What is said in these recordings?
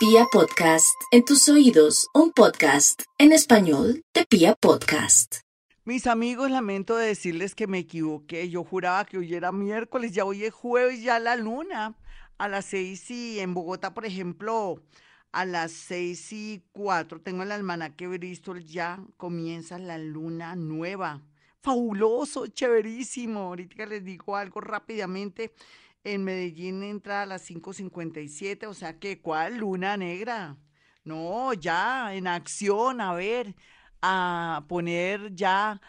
Pia Podcast, en tus oídos, un podcast en español de Pia Podcast. Mis amigos, lamento decirles que me equivoqué. Yo juraba que hoy era miércoles, ya hoy es jueves, ya la luna. A las seis y en Bogotá, por ejemplo, a las seis y cuatro, tengo el almanaque Bristol, ya comienza la luna nueva. Fabuloso, chéverísimo. Ahorita les digo algo rápidamente. En Medellín entra a las 5.57, o sea que, ¿cuál luna negra? No, ya, en acción, a ver, a poner ya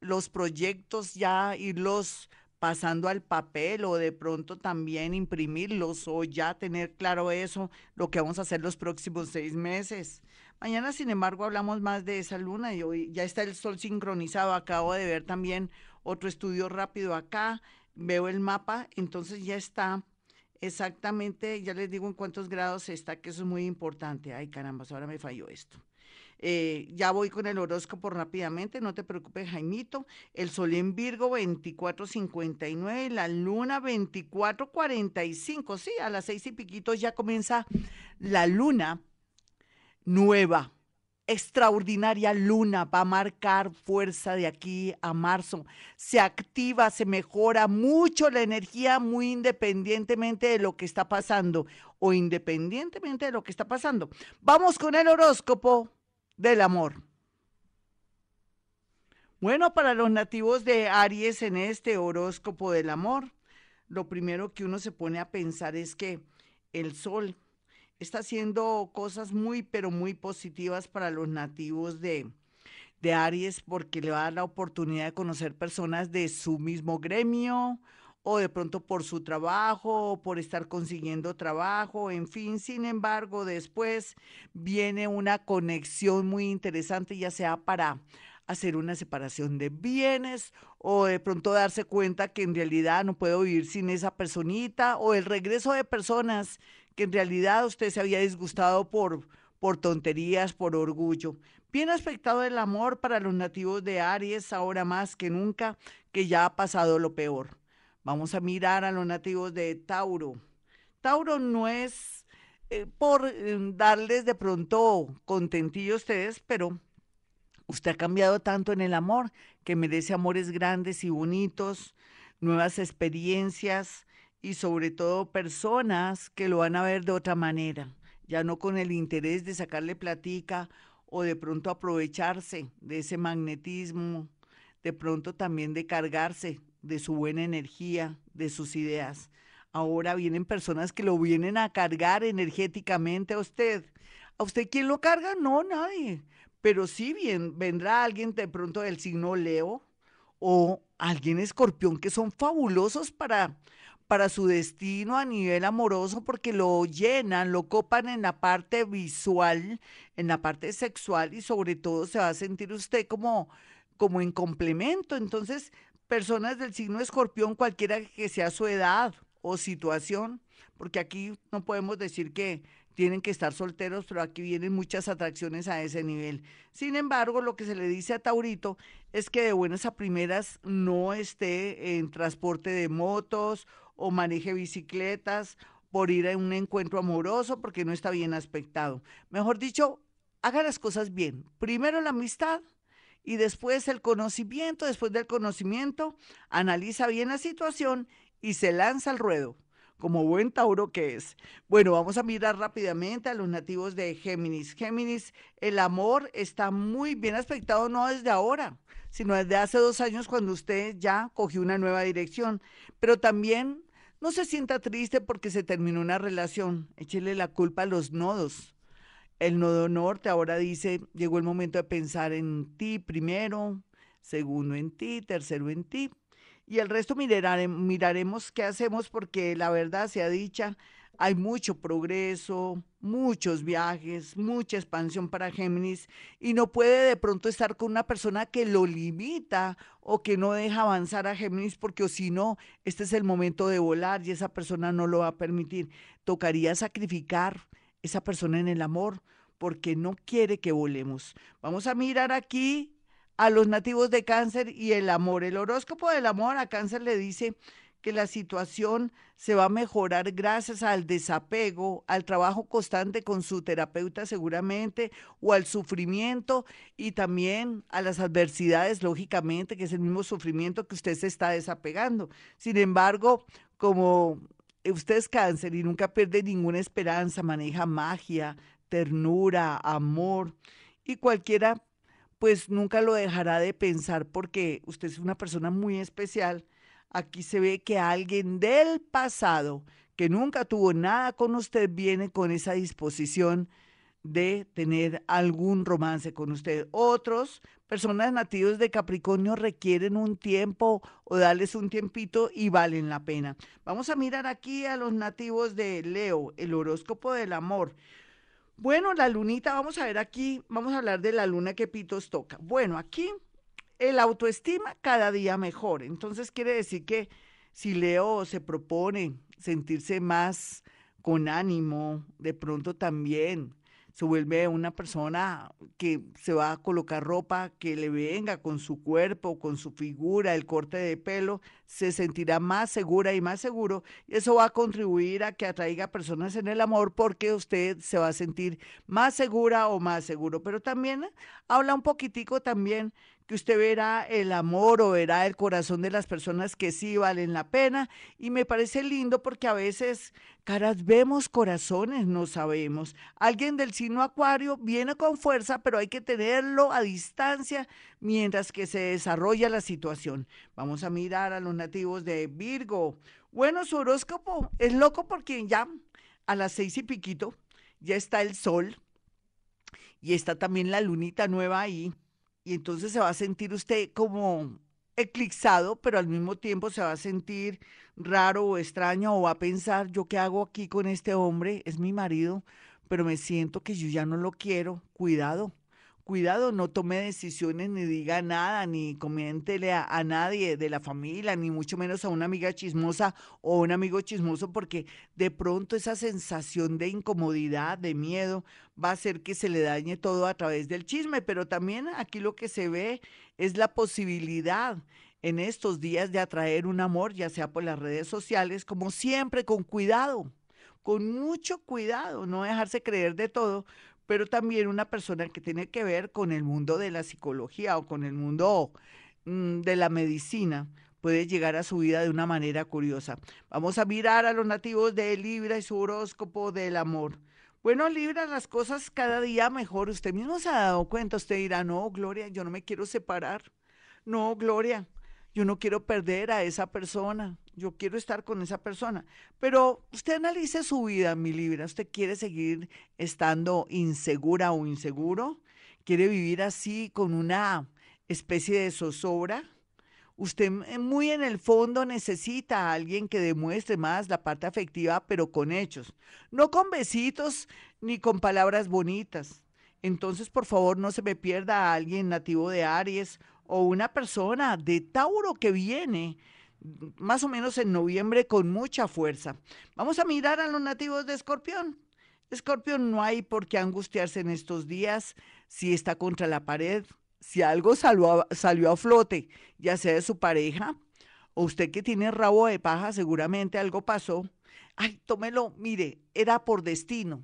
los proyectos, ya irlos pasando al papel o de pronto también imprimirlos o ya tener claro eso, lo que vamos a hacer los próximos seis meses. Mañana, sin embargo, hablamos más de esa luna y hoy ya está el sol sincronizado. Acabo de ver también otro estudio rápido acá veo el mapa, entonces ya está exactamente, ya les digo en cuántos grados está, que eso es muy importante. Ay, caramba, ahora me falló esto. Eh, ya voy con el horóscopo rápidamente, no te preocupes, Jaimito. El sol en Virgo 24.59, la luna 24.45. Sí, a las seis y piquitos ya comienza la luna nueva extraordinaria luna va a marcar fuerza de aquí a marzo. Se activa, se mejora mucho la energía muy independientemente de lo que está pasando o independientemente de lo que está pasando. Vamos con el horóscopo del amor. Bueno, para los nativos de Aries en este horóscopo del amor, lo primero que uno se pone a pensar es que el sol está haciendo cosas muy, pero muy positivas para los nativos de, de Aries porque le va a dar la oportunidad de conocer personas de su mismo gremio o de pronto por su trabajo, o por estar consiguiendo trabajo, en fin, sin embargo, después viene una conexión muy interesante, ya sea para hacer una separación de bienes o de pronto darse cuenta que en realidad no puedo vivir sin esa personita o el regreso de personas que en realidad usted se había disgustado por, por tonterías, por orgullo. Bien aspectado el amor para los nativos de Aries, ahora más que nunca, que ya ha pasado lo peor. Vamos a mirar a los nativos de Tauro. Tauro no es eh, por eh, darles de pronto contentillo a ustedes, pero usted ha cambiado tanto en el amor que merece amores grandes y bonitos, nuevas experiencias, y sobre todo personas que lo van a ver de otra manera, ya no con el interés de sacarle platica o de pronto aprovecharse de ese magnetismo, de pronto también de cargarse de su buena energía, de sus ideas. Ahora vienen personas que lo vienen a cargar energéticamente a usted. ¿A usted quién lo carga? No, nadie. Pero sí bien, vendrá alguien de pronto del signo Leo o alguien escorpión que son fabulosos para para su destino a nivel amoroso porque lo llenan, lo copan en la parte visual, en la parte sexual y sobre todo se va a sentir usted como, como en complemento. Entonces, personas del signo escorpión, cualquiera que sea su edad o situación, porque aquí no podemos decir que tienen que estar solteros, pero aquí vienen muchas atracciones a ese nivel. Sin embargo, lo que se le dice a Taurito es que de buenas a primeras no esté en transporte de motos o maneje bicicletas por ir a un encuentro amoroso porque no está bien aspectado. Mejor dicho, haga las cosas bien. Primero la amistad y después el conocimiento. Después del conocimiento, analiza bien la situación y se lanza al ruedo como buen Tauro que es. Bueno, vamos a mirar rápidamente a los nativos de Géminis. Géminis, el amor está muy bien aspectado no desde ahora, sino desde hace dos años cuando usted ya cogió una nueva dirección. Pero también no se sienta triste porque se terminó una relación. Échele la culpa a los nodos. El nodo norte ahora dice, llegó el momento de pensar en ti primero, segundo en ti, tercero en ti. Y el resto miraremos qué hacemos porque la verdad sea dicha, hay mucho progreso, muchos viajes, mucha expansión para Géminis y no puede de pronto estar con una persona que lo limita o que no deja avanzar a Géminis porque si no, este es el momento de volar y esa persona no lo va a permitir. Tocaría sacrificar esa persona en el amor porque no quiere que volemos. Vamos a mirar aquí a los nativos de cáncer y el amor. El horóscopo del amor a cáncer le dice que la situación se va a mejorar gracias al desapego, al trabajo constante con su terapeuta seguramente, o al sufrimiento y también a las adversidades, lógicamente, que es el mismo sufrimiento que usted se está desapegando. Sin embargo, como usted es cáncer y nunca pierde ninguna esperanza, maneja magia, ternura, amor, y cualquiera pues nunca lo dejará de pensar porque usted es una persona muy especial. Aquí se ve que alguien del pasado que nunca tuvo nada con usted viene con esa disposición de tener algún romance con usted. Otros, personas nativos de Capricornio, requieren un tiempo o darles un tiempito y valen la pena. Vamos a mirar aquí a los nativos de Leo, el horóscopo del amor. Bueno, la lunita, vamos a ver aquí, vamos a hablar de la luna que Pitos toca. Bueno, aquí el autoestima cada día mejor. Entonces quiere decir que si Leo se propone sentirse más con ánimo, de pronto también se vuelve una persona que se va a colocar ropa que le venga con su cuerpo, con su figura, el corte de pelo, se sentirá más segura y más seguro. Eso va a contribuir a que atraiga personas en el amor porque usted se va a sentir más segura o más seguro. Pero también habla un poquitico también que usted verá el amor o verá el corazón de las personas que sí valen la pena. Y me parece lindo porque a veces caras vemos, corazones no sabemos. Alguien del signo acuario viene con fuerza, pero hay que tenerlo a distancia mientras que se desarrolla la situación. Vamos a mirar a los nativos de Virgo. Bueno, su horóscopo es loco porque ya a las seis y piquito ya está el sol y está también la lunita nueva ahí y entonces se va a sentir usted como eclipsado, pero al mismo tiempo se va a sentir raro o extraño o va a pensar, ¿yo qué hago aquí con este hombre? Es mi marido, pero me siento que yo ya no lo quiero. Cuidado, cuidado, no tome decisiones ni diga nada, ni coméntele a, nadie de la familia, ni mucho menos a una amiga chismosa o un amigo chismoso, porque de pronto esa sensación de incomodidad, de miedo, va a hacer que se le dañe todo a través del chisme. Pero también aquí lo que se ve es la posibilidad en estos días de atraer un amor, ya sea por las redes sociales, como siempre, con cuidado con mucho cuidado, no dejarse creer de todo, pero también una persona que tiene que ver con el mundo de la psicología o con el mundo mm, de la medicina puede llegar a su vida de una manera curiosa. Vamos a mirar a los nativos de Libra y su horóscopo del amor. Bueno, Libra, las cosas cada día mejor. Usted mismo se ha dado cuenta, usted dirá, no, Gloria, yo no me quiero separar. No, Gloria, yo no quiero perder a esa persona, yo quiero estar con esa persona. Pero usted analice su vida, mi Libra, ¿usted quiere seguir estando insegura o inseguro? ¿Quiere vivir así con una especie de zozobra? Usted muy en el fondo necesita a alguien que demuestre más la parte afectiva, pero con hechos, no con besitos ni con palabras bonitas. Entonces, por favor, no se me pierda a alguien nativo de Aries o una persona de Tauro que viene más o menos en noviembre con mucha fuerza. Vamos a mirar a los nativos de Escorpión. Escorpión, no hay por qué angustiarse en estos días si está contra la pared, si algo salió a, salió a flote, ya sea de su pareja o usted que tiene rabo de paja, seguramente algo pasó. Ay, tómelo, mire, era por destino.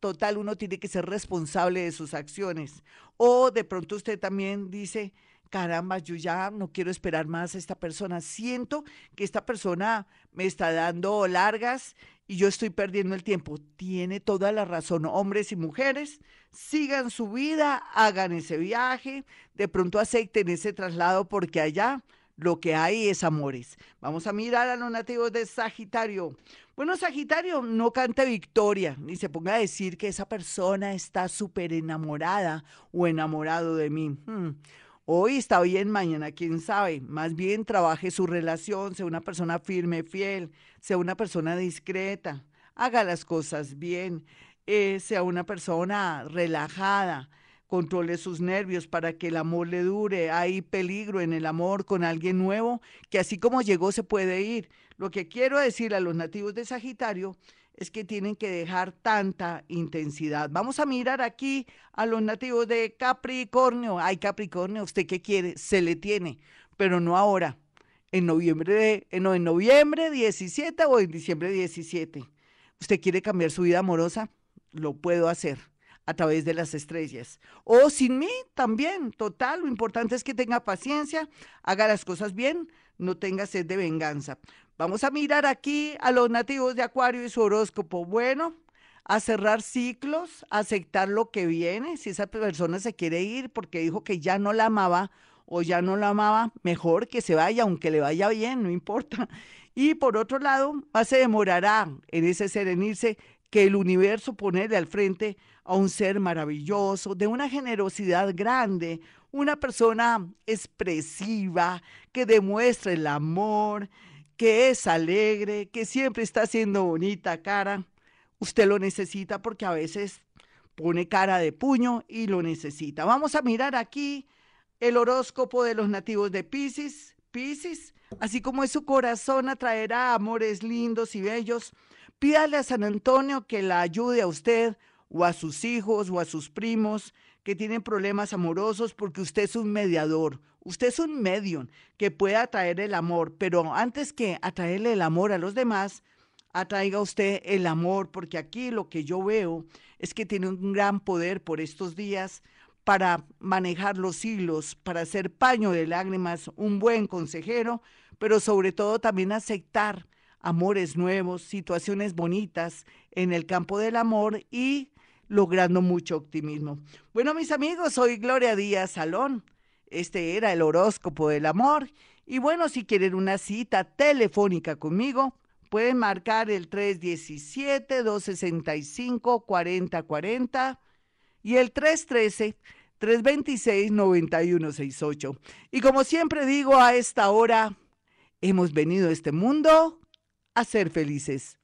Total, uno tiene que ser responsable de sus acciones. O de pronto usted también dice, caramba, yo ya no quiero esperar más a esta persona. Siento que esta persona me está dando largas y yo estoy perdiendo el tiempo. Tiene toda la razón, hombres y mujeres, sigan su vida, hagan ese viaje, de pronto acepten ese traslado porque allá lo que hay es amores. Vamos a mirar a los nativos de Sagitario. Bueno, Sagitario, no cante victoria, ni se ponga a decir que esa persona está súper enamorada o enamorado de mí. Hmm. Hoy está bien, mañana quién sabe. Más bien trabaje su relación, sea una persona firme, fiel, sea una persona discreta, haga las cosas bien, eh, sea una persona relajada, controle sus nervios para que el amor le dure. Hay peligro en el amor con alguien nuevo que así como llegó se puede ir. Lo que quiero decir a los nativos de Sagitario es que tienen que dejar tanta intensidad. Vamos a mirar aquí a los nativos de Capricornio. Ay, Capricornio, ¿usted qué quiere? Se le tiene, pero no ahora. en noviembre, en, en noviembre 17 o en diciembre 17. ¿Usted quiere cambiar su vida amorosa? Lo puedo hacer a través de las estrellas. O sin mí también, total. Lo importante es que tenga paciencia, haga las cosas bien, no tenga sed de venganza. Vamos a mirar aquí a los nativos de Acuario y su horóscopo. Bueno, a cerrar ciclos, a aceptar lo que viene. Si esa persona se quiere ir porque dijo que ya no la amaba o ya no la amaba, mejor que se vaya, aunque le vaya bien, no importa. Y por otro lado, más se demorará en ese serenirse que el universo ponerle al frente a un ser maravilloso, de una generosidad grande, una persona expresiva, que demuestra el amor, que es alegre, que siempre está haciendo bonita cara. Usted lo necesita porque a veces pone cara de puño y lo necesita. Vamos a mirar aquí el horóscopo de los nativos de Pisces. Pisces, así como es su corazón, atraerá amores lindos y bellos. Pídale a San Antonio que la ayude a usted o a sus hijos o a sus primos que tienen problemas amorosos porque usted es un mediador, usted es un medium que puede atraer el amor, pero antes que atraerle el amor a los demás, atraiga usted el amor, porque aquí lo que yo veo es que tiene un gran poder por estos días para manejar los hilos, para hacer paño de lágrimas, un buen consejero, pero sobre todo también aceptar amores nuevos, situaciones bonitas en el campo del amor y logrando mucho optimismo. Bueno, mis amigos, soy Gloria Díaz Salón. Este era el horóscopo del amor. Y bueno, si quieren una cita telefónica conmigo, pueden marcar el 317-265-4040 y el 313-326-9168. Y como siempre digo a esta hora, hemos venido a este mundo a ser felices.